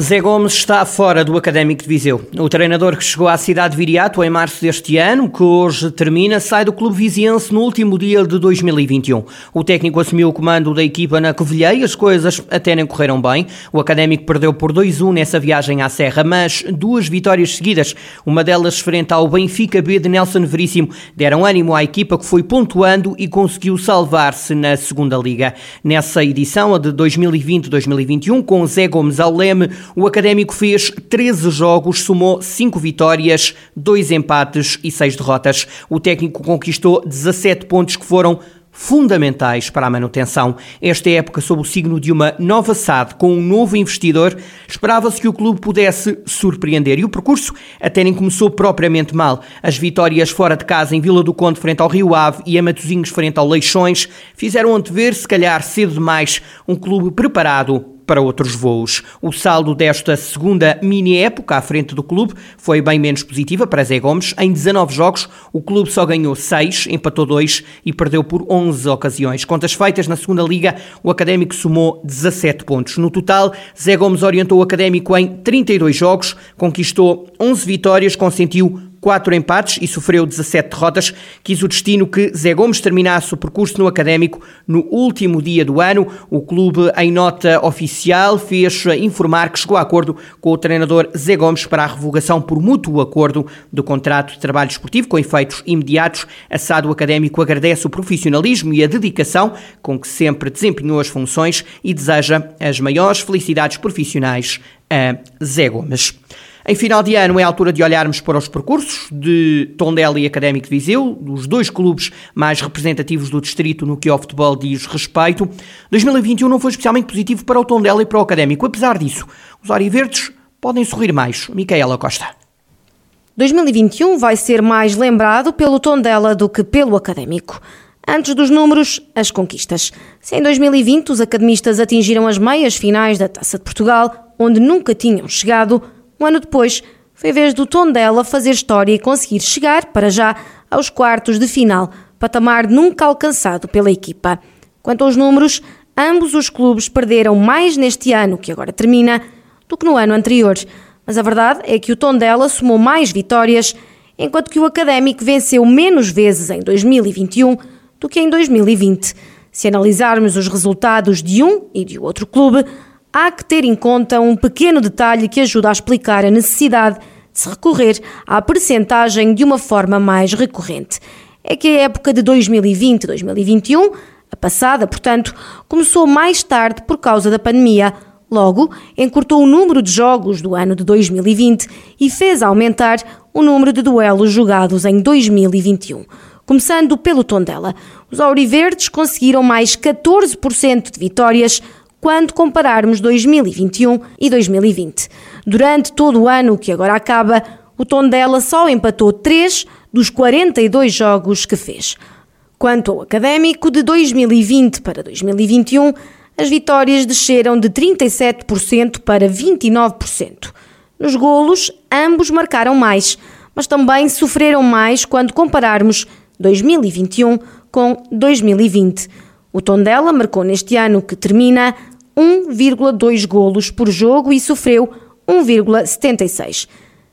Zé Gomes está fora do Académico de Viseu. O treinador que chegou à cidade de Viriato em março deste ano, que hoje termina, sai do clube viziense no último dia de 2021. O técnico assumiu o comando da equipa na Covilhã e as coisas até nem correram bem. O Académico perdeu por 2-1 nessa viagem à Serra, mas duas vitórias seguidas, uma delas frente ao Benfica B de Nelson Veríssimo, deram ânimo à equipa que foi pontuando e conseguiu salvar-se na segunda liga. Nessa edição, a de 2020-2021, com Zé Gomes ao leme, o Académico fez 13 jogos, somou 5 vitórias, 2 empates e 6 derrotas. O técnico conquistou 17 pontos que foram fundamentais para a manutenção. Esta época, sob o signo de uma nova SAD com um novo investidor, esperava-se que o clube pudesse surpreender e o percurso até nem começou propriamente mal. As vitórias fora de casa em Vila do Conde frente ao Rio Ave e a Matosinhos frente ao Leixões fizeram antever, se calhar cedo demais, um clube preparado para outros voos. O saldo desta segunda mini-época à frente do clube foi bem menos positiva para Zé Gomes. Em 19 jogos, o clube só ganhou 6, empatou 2 e perdeu por 11 ocasiões. Contas feitas na segunda liga, o Académico somou 17 pontos. No total, Zé Gomes orientou o Académico em 32 jogos, conquistou 11 vitórias, consentiu quatro empates e sofreu 17 derrotas. Quis o destino que Zé Gomes terminasse o percurso no Académico no último dia do ano. O clube, em nota oficial, fez informar que chegou a acordo com o treinador Zé Gomes para a revogação por mútuo acordo do contrato de trabalho esportivo com efeitos imediatos. Assado Académico agradece o profissionalismo e a dedicação com que sempre desempenhou as funções e deseja as maiores felicidades profissionais a Zé Gomes. Em final de ano é a altura de olharmos para os percursos de Tondela e Académico de Viseu, dos dois clubes mais representativos do distrito no que ao futebol diz respeito. 2021 não foi especialmente positivo para o Tondela e para o Académico. Apesar disso, os Oriverdes podem sorrir mais. Micaela Costa. 2021 vai ser mais lembrado pelo Tondela do que pelo Académico. Antes dos números, as conquistas. Se em 2020 os academistas atingiram as meias finais da Taça de Portugal, onde nunca tinham chegado, um ano depois, foi a vez do Tondela fazer história e conseguir chegar, para já, aos quartos de final, patamar nunca alcançado pela equipa. Quanto aos números, ambos os clubes perderam mais neste ano, que agora termina, do que no ano anterior. Mas a verdade é que o Tondela somou mais vitórias, enquanto que o Académico venceu menos vezes em 2021 do que em 2020. Se analisarmos os resultados de um e de outro clube, há que ter em conta um pequeno detalhe que ajuda a explicar a necessidade de se recorrer à percentagem de uma forma mais recorrente. É que a época de 2020-2021, a passada, portanto, começou mais tarde por causa da pandemia. Logo, encurtou o número de jogos do ano de 2020 e fez aumentar o número de duelos jogados em 2021. Começando pelo Tondela, os Auriverdes conseguiram mais 14% de vitórias quando compararmos 2021 e 2020. Durante todo o ano que agora acaba, o Tondela só empatou 3 dos 42 jogos que fez. Quanto ao académico, de 2020 para 2021, as vitórias desceram de 37% para 29%. Nos golos, ambos marcaram mais, mas também sofreram mais quando compararmos 2021 com 2020. O Tondela marcou neste ano que termina 1,2 golos por jogo e sofreu 1,76.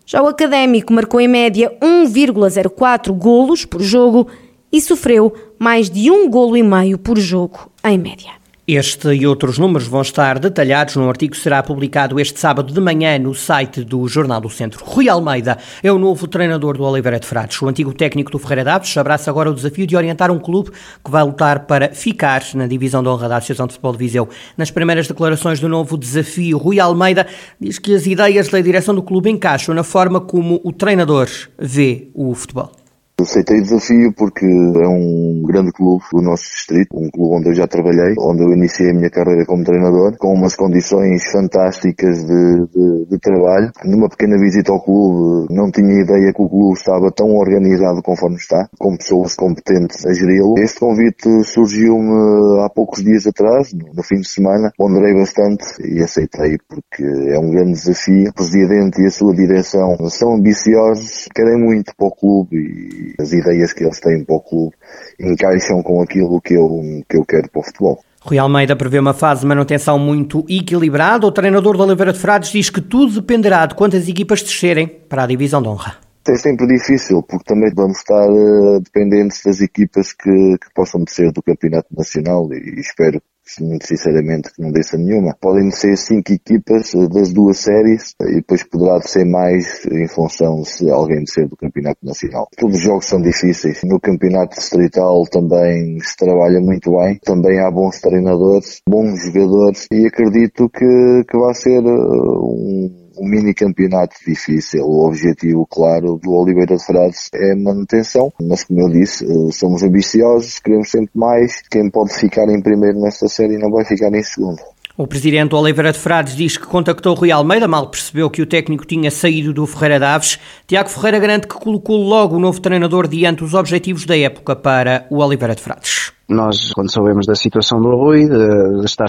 Já o Académico marcou em média 1,04 golos por jogo e sofreu mais de um golo e meio por jogo em média. Este e outros números vão estar detalhados num artigo que será publicado este sábado de manhã no site do Jornal do Centro. Rui Almeida é o novo treinador do Oliveira de Frades. O antigo técnico do Ferreira Daves abraça agora o desafio de orientar um clube que vai lutar para ficar na divisão de honra da Associação de Futebol de Viseu. Nas primeiras declarações do novo desafio, Rui Almeida diz que as ideias da direção do clube encaixam na forma como o treinador vê o futebol. Aceitei o desafio porque é um grande clube do nosso distrito, um clube onde eu já trabalhei, onde eu iniciei a minha carreira como treinador, com umas condições fantásticas de, de, de trabalho. Numa pequena visita ao clube, não tinha ideia que o clube estava tão organizado conforme está, com pessoas competentes a geri-lo. Este convite surgiu-me há poucos dias atrás, no fim de semana, ponderei bastante e aceitei porque é um grande desafio. O presidente e a sua direção são ambiciosos, querem muito para o clube e as ideias que eles têm para o clube encaixam com aquilo que eu, que eu quero para o futebol. Rui Almeida prevê uma fase de manutenção muito equilibrada. O treinador da Oliveira de Frades diz que tudo dependerá de quantas equipas descerem para a divisão de honra. É sempre difícil, porque também vamos estar uh, dependentes das equipas que, que possam descer do Campeonato Nacional e espero muito sinceramente que não desça nenhuma. Podem ser cinco equipas eh, das duas séries e depois poderá ser mais em função se alguém descer do Campeonato Nacional. Todos os jogos são difíceis. No Campeonato Distrital também se trabalha muito bem. Também há bons treinadores, bons jogadores e acredito que, que vai ser eh, um um mini campeonato difícil. O objetivo, claro, do Oliveira de Frades é manutenção, mas como eu disse, eh, somos ambiciosos, queremos sempre mais. Quem pode ficar em primeiro nesta série não vai ficar em segundo. O presidente Oliveira de Frades diz que contactou Rui Almeida, mal percebeu que o técnico tinha saído do Ferreira Daves. Tiago Ferreira garante que colocou logo o novo treinador diante dos objetivos da época para o Oliveira de Frades. Nós, quando soubemos da situação do Rui, de, de estar,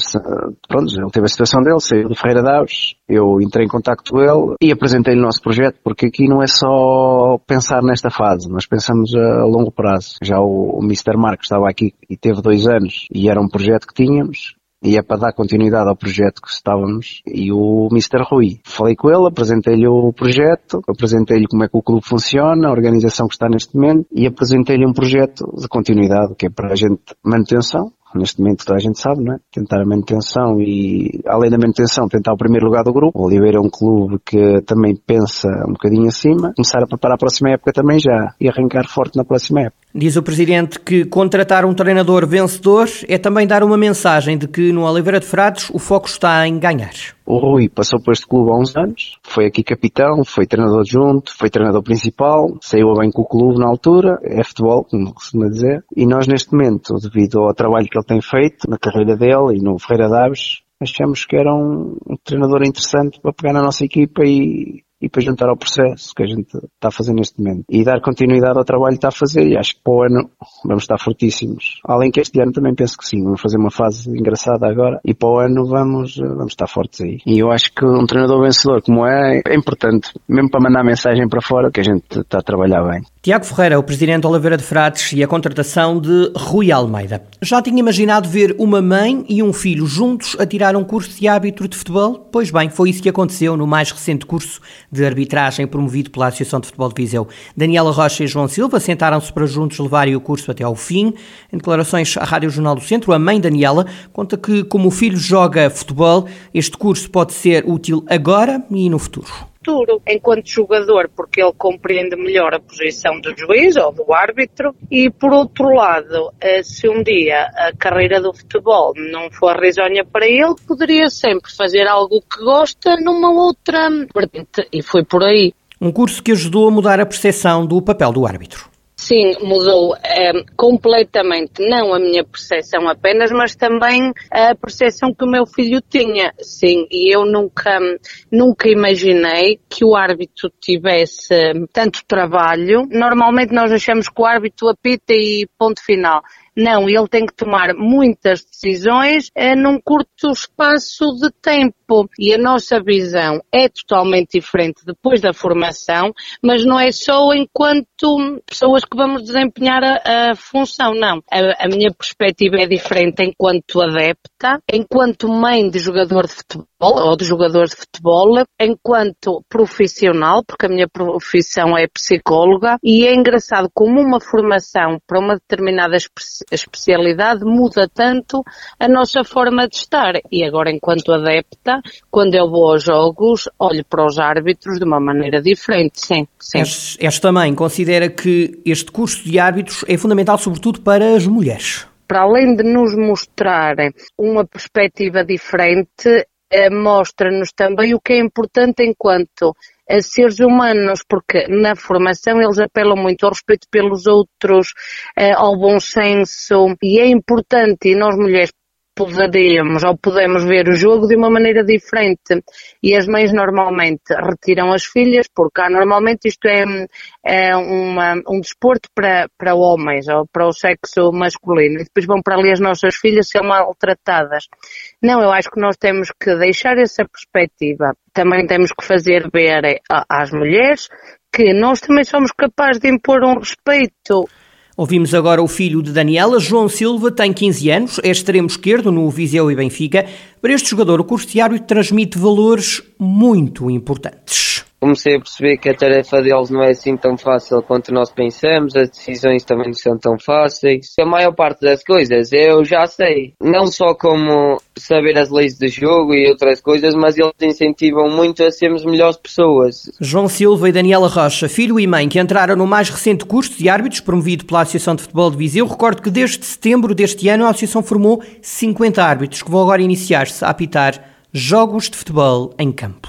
pronto, ele teve a situação dele, saiu do Ferreira Daves, eu entrei em contato com ele e apresentei-lhe o nosso projeto, porque aqui não é só pensar nesta fase, nós pensamos a, a longo prazo. Já o, o Mr. Marcos estava aqui e teve dois anos e era um projeto que tínhamos, e é para dar continuidade ao projeto que estávamos e o Mr. Rui. Falei com ele, apresentei-lhe o projeto, apresentei-lhe como é que o clube funciona, a organização que está neste momento e apresentei-lhe um projeto de continuidade que é para a gente manutenção, neste momento toda a gente sabe, não é? Tentar a manutenção e, além da manutenção, tentar o primeiro lugar do grupo. O Oliveira é um clube que também pensa um bocadinho acima, começar a preparar a próxima época também já e arrancar forte na próxima época. Diz o Presidente que contratar um treinador vencedor é também dar uma mensagem de que no Oliveira de Frades o foco está em ganhar. O Rui passou por este clube há uns anos, foi aqui capitão, foi treinador junto, foi treinador principal, saiu bem com o clube na altura, é futebol, como costuma dizer, e nós neste momento, devido ao trabalho que ele tem feito na carreira dele e no Ferreira Daves, achamos que era um, um treinador interessante para pegar na nossa equipa e e depois juntar ao processo que a gente está a fazer neste momento e dar continuidade ao trabalho que está a fazer e acho que para o ano vamos estar fortíssimos. Além que este ano também penso que sim, vamos fazer uma fase engraçada agora e para o ano vamos, vamos estar fortes aí. E eu acho que um treinador vencedor como é, é importante, mesmo para mandar mensagem para fora que a gente está a trabalhar bem. Tiago Ferreira, o presidente Oliveira de Frades e a contratação de Rui Almeida. Já tinha imaginado ver uma mãe e um filho juntos a tirar um curso de árbitro de futebol? Pois bem, foi isso que aconteceu no mais recente curso de arbitragem promovido pela Associação de Futebol de Viseu. Daniela Rocha e João Silva sentaram-se para juntos levarem o curso até ao fim. Em declarações à Rádio Jornal do Centro, a mãe Daniela conta que, como o filho joga futebol, este curso pode ser útil agora e no futuro futuro, enquanto jogador, porque ele compreende melhor a posição do juiz ou do árbitro, e por outro lado, eh, se um dia a carreira do futebol não for risonha para ele, poderia sempre fazer algo que gosta numa outra e foi por aí. Um curso que ajudou a mudar a percepção do papel do árbitro. Sim, mudou é, completamente, não a minha percepção apenas, mas também a percepção que o meu filho tinha. Sim, e eu nunca, nunca imaginei que o árbitro tivesse tanto trabalho. Normalmente nós achamos que o árbitro apita e ponto final. Não, ele tem que tomar muitas decisões é, num curto espaço de tempo. E a nossa visão é totalmente diferente depois da formação, mas não é só enquanto pessoas que vamos desempenhar a, a função, não. A, a, minha perspectiva é diferente enquanto adepta, enquanto mãe de jogador de futebol ou de jogadores de futebol, enquanto profissional, porque a minha profissão é psicóloga, e é engraçado como uma formação para uma determinada especialidade muda tanto a nossa forma de estar. E agora, enquanto adepta, quando eu vou aos jogos, olho para os árbitros de uma maneira diferente, sim. sim. Esta também considera que este curso de árbitros é fundamental, sobretudo para as mulheres para além de nos mostrar uma perspectiva diferente, eh, mostra-nos também o que é importante enquanto a seres humanos, porque na formação eles apelam muito ao respeito pelos outros, ao bom senso, e é importante, e nós mulheres poderíamos ou podemos ver o jogo de uma maneira diferente. E as mães normalmente retiram as filhas, porque há, normalmente isto é, é uma, um desporto para, para homens ou para o sexo masculino. E depois vão para ali as nossas filhas ser maltratadas. Não, eu acho que nós temos que deixar essa perspectiva. Também temos que fazer ver às mulheres que nós também somos capazes de impor um respeito Ouvimos agora o filho de Daniela, João Silva, tem 15 anos, é extremo esquerdo no Viseu e Benfica. Para este jogador, o curso diário transmite valores muito importantes comecei a perceber que a tarefa deles não é assim tão fácil quanto nós pensamos, as decisões também não são tão fáceis. A maior parte das coisas eu já sei, não só como saber as leis do jogo e outras coisas, mas eles incentivam muito a sermos melhores pessoas. João Silva e Daniela Rocha, filho e mãe, que entraram no mais recente curso de árbitros promovido pela Associação de Futebol de Viseu, recordo que desde setembro deste ano a Associação formou 50 árbitros que vão agora iniciar-se a apitar jogos de futebol em campo.